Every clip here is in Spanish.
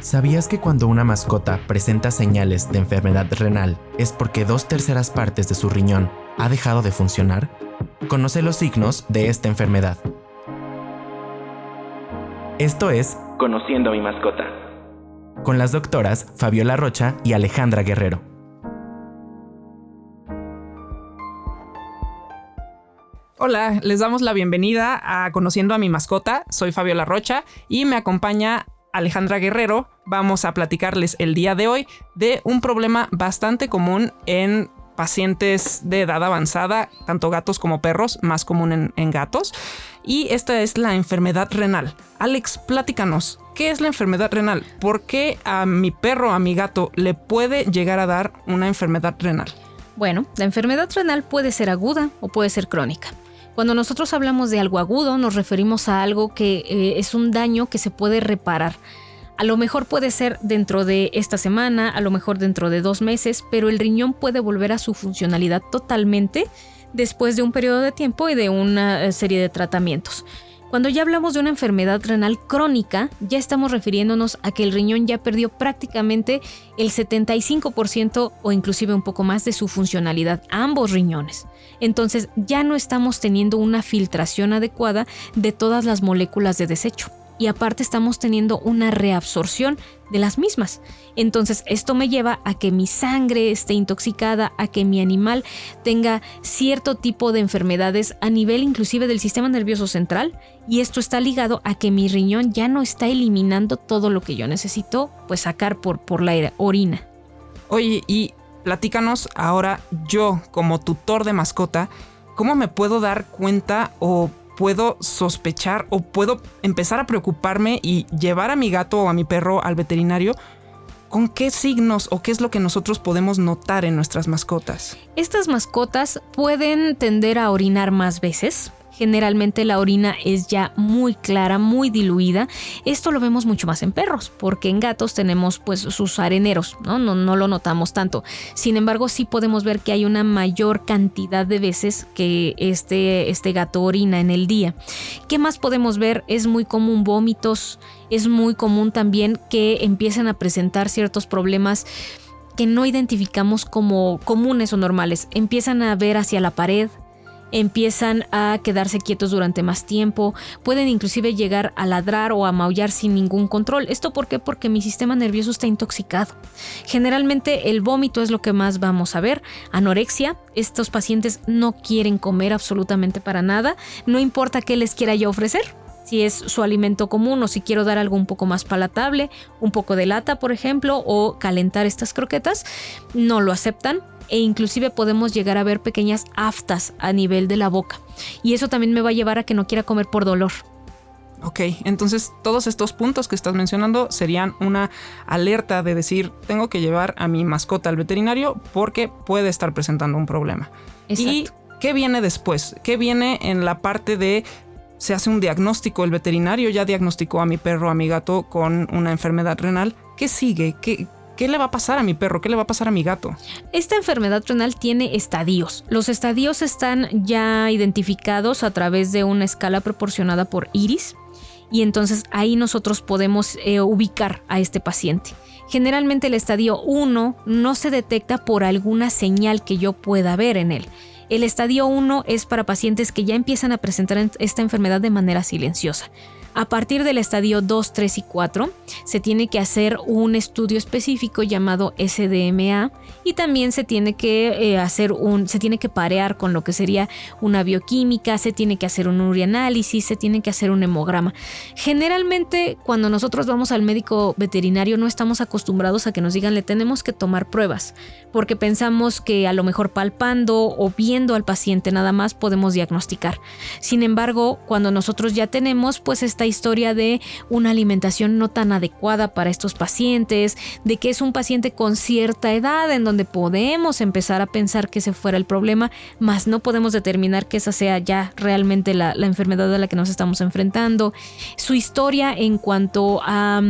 ¿Sabías que cuando una mascota presenta señales de enfermedad renal es porque dos terceras partes de su riñón ha dejado de funcionar? Conoce los signos de esta enfermedad. Esto es Conociendo a mi mascota. Con las doctoras Fabiola Rocha y Alejandra Guerrero. Hola, les damos la bienvenida a Conociendo a mi mascota. Soy Fabiola Rocha y me acompaña Alejandra Guerrero. Vamos a platicarles el día de hoy de un problema bastante común en pacientes de edad avanzada, tanto gatos como perros, más común en, gatos. Y esta es la enfermedad renal. Alex, platícanos, ¿qué es la enfermedad renal? ¿Por qué a mi perro, a mi gato, le puede llegar a dar una enfermedad renal? Bueno, la enfermedad renal puede ser aguda o puede ser crónica. Cuando nosotros hablamos de algo agudo, nos referimos a algo que eh, es un daño que se puede reparar. A lo mejor puede ser dentro de esta semana, a lo mejor dentro de dos meses, pero el riñón puede volver a su funcionalidad totalmente después de un periodo de tiempo y de una eh, serie de tratamientos. Cuando ya hablamos de una enfermedad renal crónica, ya estamos refiriéndonos a que el riñón ya perdió prácticamente el 75% o inclusive un poco más de su funcionalidad, ambos riñones. Entonces ya no estamos teniendo una filtración adecuada de todas las moléculas de desecho y aparte estamos teniendo una reabsorción de las mismas. Entonces esto me lleva a que mi sangre esté intoxicada, a que mi animal tenga cierto tipo de enfermedades a nivel inclusive del sistema nervioso central y esto está ligado a que mi riñón ya no está eliminando todo lo que yo necesito pues sacar por, por la orina. Oye, y platícanos ahora yo como tutor de mascota, ¿cómo me puedo dar cuenta o puedo sospechar o puedo empezar a preocuparme y llevar a mi gato o a mi perro al veterinario ¿Con qué signos o qué es lo que nosotros podemos notar en nuestras mascotas? Estas mascotas pueden tender a orinar más veces, Generalmente la orina es ya muy clara, muy diluida. Esto lo vemos mucho más en perros, porque en gatos tenemos pues sus areneros, ¿no? No, no lo notamos tanto. Sin embargo, sí podemos ver que hay una mayor cantidad de veces que este, este gato orina en el día. ¿Qué más podemos ver? Es muy común vómitos, es muy común también que empiecen a presentar ciertos problemas que no identificamos como comunes o normales. Empiezan a ver hacia la pared, empiezan a quedarse quietos durante más tiempo, pueden inclusive llegar a ladrar o a maullar sin ningún control. ¿Esto por qué? Porque mi sistema nervioso está intoxicado. Generalmente el vómito es lo que más vamos a ver. Anorexia, estos pacientes no quieren comer absolutamente para nada, no importa qué les quiera yo ofrecer, si es su alimento común o si quiero dar algo un poco más palatable, un poco de lata, por ejemplo, o calentar estas croquetas, no lo aceptan e inclusive podemos llegar a ver pequeñas aftas a nivel de la boca. Y eso también me va a llevar a que no quiera comer por dolor. Ok, entonces todos estos puntos que estás mencionando serían una alerta de decir, tengo que llevar a mi mascota al veterinario porque puede estar presentando un problema. ¿Y qué viene después? ¿Qué viene en la parte de se hace un diagnóstico, el veterinario ya diagnosticó a mi perro, a mi gato con una enfermedad renal? ¿Qué sigue? ¿Qué, ¿Qué le va a pasar a mi perro? ¿Qué le va a pasar a mi gato? Esta enfermedad renal tiene estadios. Los estadios están ya identificados a través de una escala proporcionada por iris y entonces ahí nosotros podemos eh, ubicar a este paciente. Generalmente el estadio 1 no se detecta por alguna señal que yo pueda ver en él. El estadio 1 es para pacientes que ya empiezan a presentar esta enfermedad de manera silenciosa. A partir del estadio 2, 3 y 4 se tiene que hacer un estudio específico llamado SDMA y también se tiene que eh, hacer un se tiene que parear con lo que sería una bioquímica, se tiene que hacer un urianálisis, se tiene que hacer un hemograma. Generalmente cuando nosotros vamos al médico veterinario no estamos acostumbrados a que nos digan le tenemos que tomar pruebas, porque pensamos que a lo mejor palpando o viendo al paciente nada más podemos diagnosticar. Sin embargo, cuando nosotros ya tenemos pues esta historia de una alimentación no tan adecuada para estos pacientes, de que es un paciente con cierta edad en donde podemos empezar a pensar que ese fuera el problema, mas no podemos determinar que esa sea ya realmente la, enfermedad a la que nos estamos enfrentando. Su historia en cuanto a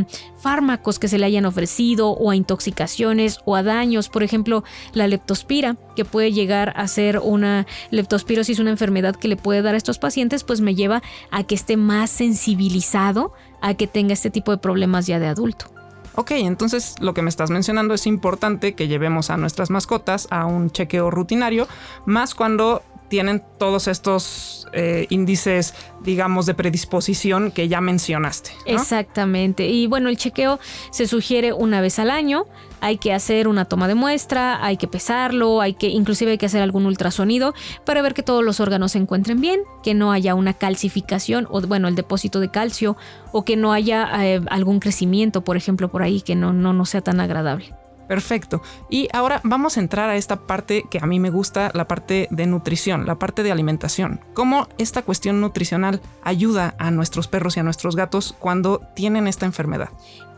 fármacos que se le hayan ofrecido o a intoxicaciones o a daños. Por ejemplo, la leptospira, que puede llegar a ser una leptospirosis, una enfermedad que le puede dar a estos pacientes, pues me lleva a que esté más sensibilizado a que tenga este tipo de problemas ya de adulto. Ok, entonces lo que me estás mencionando es importante que llevemos a nuestras mascotas a un chequeo rutinario, más cuando tienen todos estos eh, índices, digamos, de predisposición que ya mencionaste. Exactamente. Y bueno, el chequeo se sugiere una vez al año. Hay que hacer una toma de muestra, hay que pesarlo, hay que, inclusive hay que hacer algún ultrasonido para ver que todos los órganos se encuentren bien, que no haya una calcificación o bueno, el depósito de calcio o que no haya eh, algún crecimiento, por ejemplo, por ahí que no, no, no sea tan agradable. Perfecto. Y ahora vamos a entrar a esta parte que a mí me gusta, la parte de nutrición, la parte de alimentación. ¿Cómo esta cuestión nutricional ayuda a nuestros perros y a nuestros gatos cuando tienen esta enfermedad?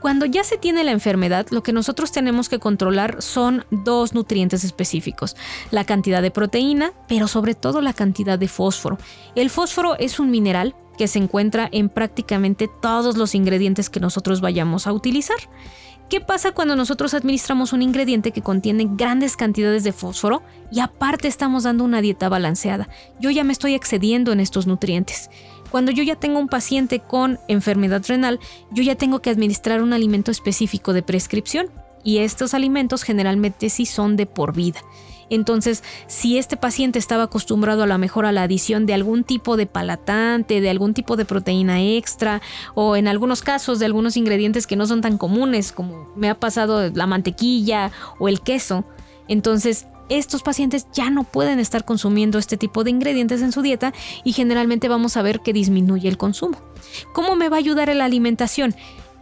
Cuando ya se tiene la enfermedad, lo que nosotros tenemos que controlar son dos nutrientes específicos, la cantidad de proteína, pero sobre todo la cantidad de fósforo. El fósforo es un mineral que se encuentra en prácticamente todos los ingredientes que nosotros vayamos a utilizar. ¿Qué pasa cuando nosotros administramos un ingrediente que contiene grandes cantidades de fósforo y aparte estamos dando una dieta balanceada? Yo ya me estoy excediendo en estos nutrientes. Cuando yo ya tengo un paciente con enfermedad renal, yo ya tengo que administrar un alimento específico de prescripción y estos alimentos generalmente sí son de por vida. Entonces, si este paciente estaba acostumbrado a lo mejor a la adición de algún tipo de palatante, de algún tipo de proteína extra, o en algunos casos de algunos ingredientes que no son tan comunes, como me ha pasado la mantequilla o el queso, entonces estos pacientes ya no pueden estar consumiendo este tipo de ingredientes en su dieta y generalmente vamos a ver que disminuye el consumo. ¿Cómo me va a ayudar en la alimentación?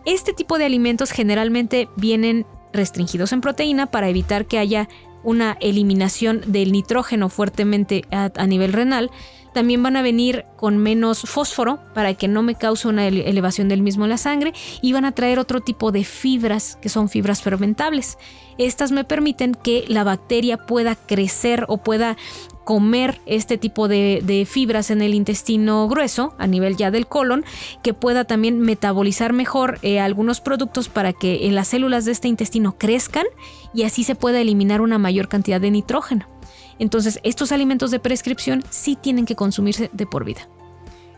Este tipo de alimentos generalmente vienen restringidos en proteína para evitar que haya una eliminación del nitrógeno fuertemente a, nivel renal, también van a venir con menos fósforo para que no me cause una elevación del mismo en la sangre y van a traer otro tipo de fibras que son fibras fermentables. Estas me permiten que la bacteria pueda crecer o pueda comer este tipo de, fibras en el intestino grueso, a nivel ya del colon, que pueda también metabolizar mejor eh, algunos productos para que en las células de este intestino crezcan y así se pueda eliminar una mayor cantidad de nitrógeno. Entonces, estos alimentos de prescripción sí tienen que consumirse de por vida.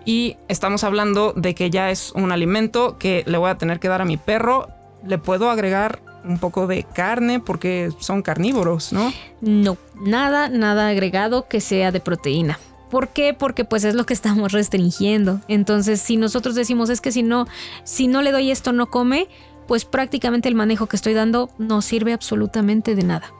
Y estamos hablando de que ya es un alimento que le voy a tener que dar a mi perro. Le puedo agregar un poco de carne porque son carnívoros, ¿no? No, nada, nada agregado que sea de proteína. ¿Por qué? Porque pues es lo que estamos restringiendo. Entonces, si nosotros decimos es que si no, si no le doy esto no come, pues prácticamente el manejo que estoy dando no sirve absolutamente de nada.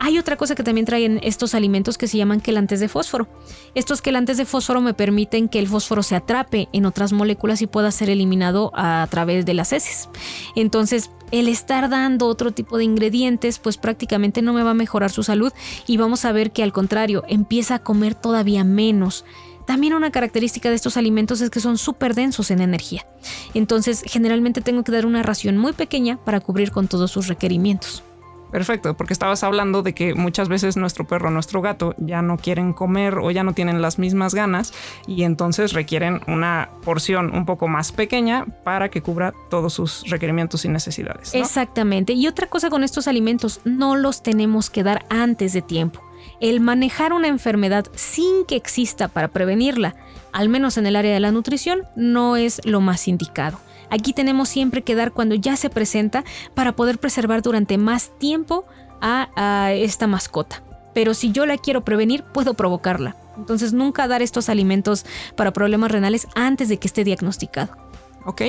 Hay otra cosa que también traen estos alimentos que se llaman quelantes de fósforo. Estos quelantes de fósforo me permiten que el fósforo se atrape en otras moléculas y pueda ser eliminado a través de las heces. Entonces, el estar dando otro tipo de ingredientes, pues prácticamente no me va a mejorar su salud y vamos a ver que al contrario, empieza a comer todavía menos. También una característica de estos alimentos es que son súper densos en energía. Entonces, generalmente tengo que dar una ración muy pequeña para cubrir con todos sus requerimientos. Perfecto, porque estabas hablando de que muchas veces nuestro perro, nuestro gato ya no quieren comer o ya no tienen las mismas ganas y entonces requieren una porción un poco más pequeña para que cubra todos sus requerimientos y necesidades. Exactamente. Y otra cosa con estos alimentos, no los tenemos que dar antes de tiempo. El manejar una enfermedad sin que exista para prevenirla, al menos en el área de la nutrición, no es lo más indicado. Aquí tenemos siempre que dar cuando ya se presenta para poder preservar durante más tiempo a, esta mascota. Pero si yo la quiero prevenir, puedo provocarla. Entonces nunca dar estos alimentos para problemas renales antes de que esté diagnosticado. Ok,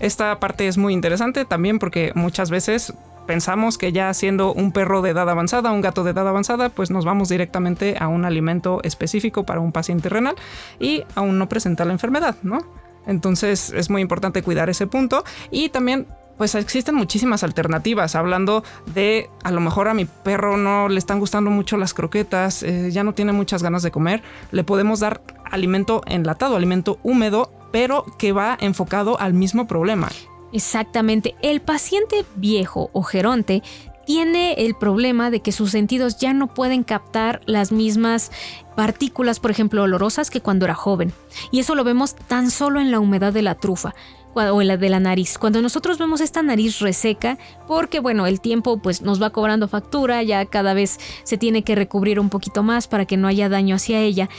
esta parte es muy interesante también porque muchas veces pensamos que ya siendo un perro de edad avanzada, un gato de edad avanzada, pues nos vamos directamente a un alimento específico para un paciente renal y aún no presenta la enfermedad, ¿no? Entonces es muy importante cuidar ese punto y también pues existen muchísimas alternativas. Hablando de a lo mejor a mi perro no le están gustando mucho las croquetas, eh, ya no tiene muchas ganas de comer, le podemos dar alimento enlatado, alimento húmedo, pero que va enfocado al mismo problema. Exactamente. El paciente viejo o geronte tiene el problema de que sus sentidos ya no pueden captar las mismas partículas, por ejemplo, olorosas que cuando era joven. Y eso lo vemos tan solo en la humedad de la trufa. o la de la nariz. Cuando nosotros vemos esta nariz reseca, porque bueno, el tiempo pues nos va cobrando factura, ya cada vez se tiene que recubrir un poquito más para que no haya daño hacia ella.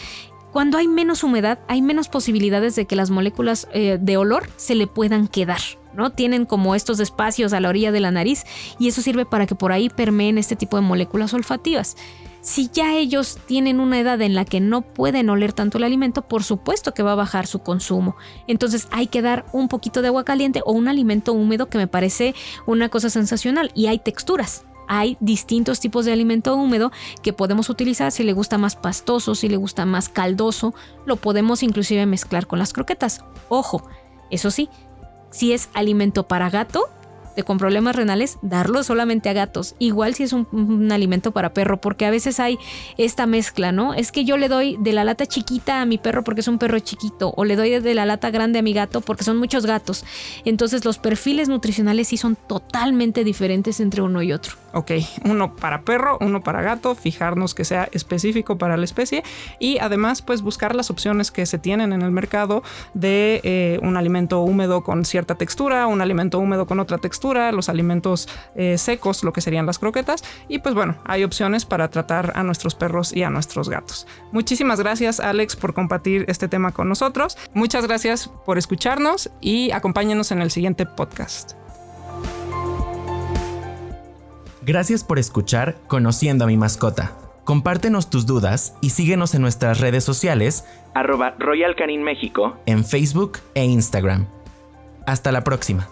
Cuando hay menos humedad, hay menos posibilidades de que las moléculas eh, de olor se le puedan quedar. ¿no? Tienen como estos espacios a la orilla de la nariz y eso sirve para que por ahí permeen este tipo de moléculas olfativas. Si ya ellos tienen una edad en la que no pueden oler tanto el alimento, por supuesto que va a bajar su consumo. Entonces hay que dar un poquito de agua caliente o un alimento húmedo que me parece una cosa sensacional. Y hay texturas. Hay distintos tipos de alimento húmedo que podemos utilizar si le gusta más pastoso, si le gusta más caldoso. Lo podemos inclusive mezclar con las croquetas. Ojo, eso sí, si es alimento para gato, de con problemas renales, darlo solamente a gatos. Igual si es un, alimento para perro, porque a veces hay esta mezcla, ¿no? Es que yo le doy de la lata chiquita a mi perro porque es un perro chiquito, o le doy de la lata grande a mi gato porque son muchos gatos. Entonces los perfiles nutricionales sí son totalmente diferentes entre uno y otro. Ok, uno para perro, uno para gato, fijarnos que sea específico para la especie y además pues buscar las opciones que se tienen en el mercado de eh, un alimento húmedo con cierta textura, un alimento húmedo con otra textura los alimentos eh, secos, lo que serían las croquetas. Y pues bueno, hay opciones para tratar a nuestros perros y a nuestros gatos. Muchísimas gracias Alex por compartir este tema con nosotros. Muchas gracias por escucharnos y acompáñenos en el siguiente podcast. Gracias por escuchar Conociendo a mi mascota. Compártenos tus dudas y síguenos en nuestras redes sociales arroba Royal Canin México en Facebook e Instagram. Hasta la próxima.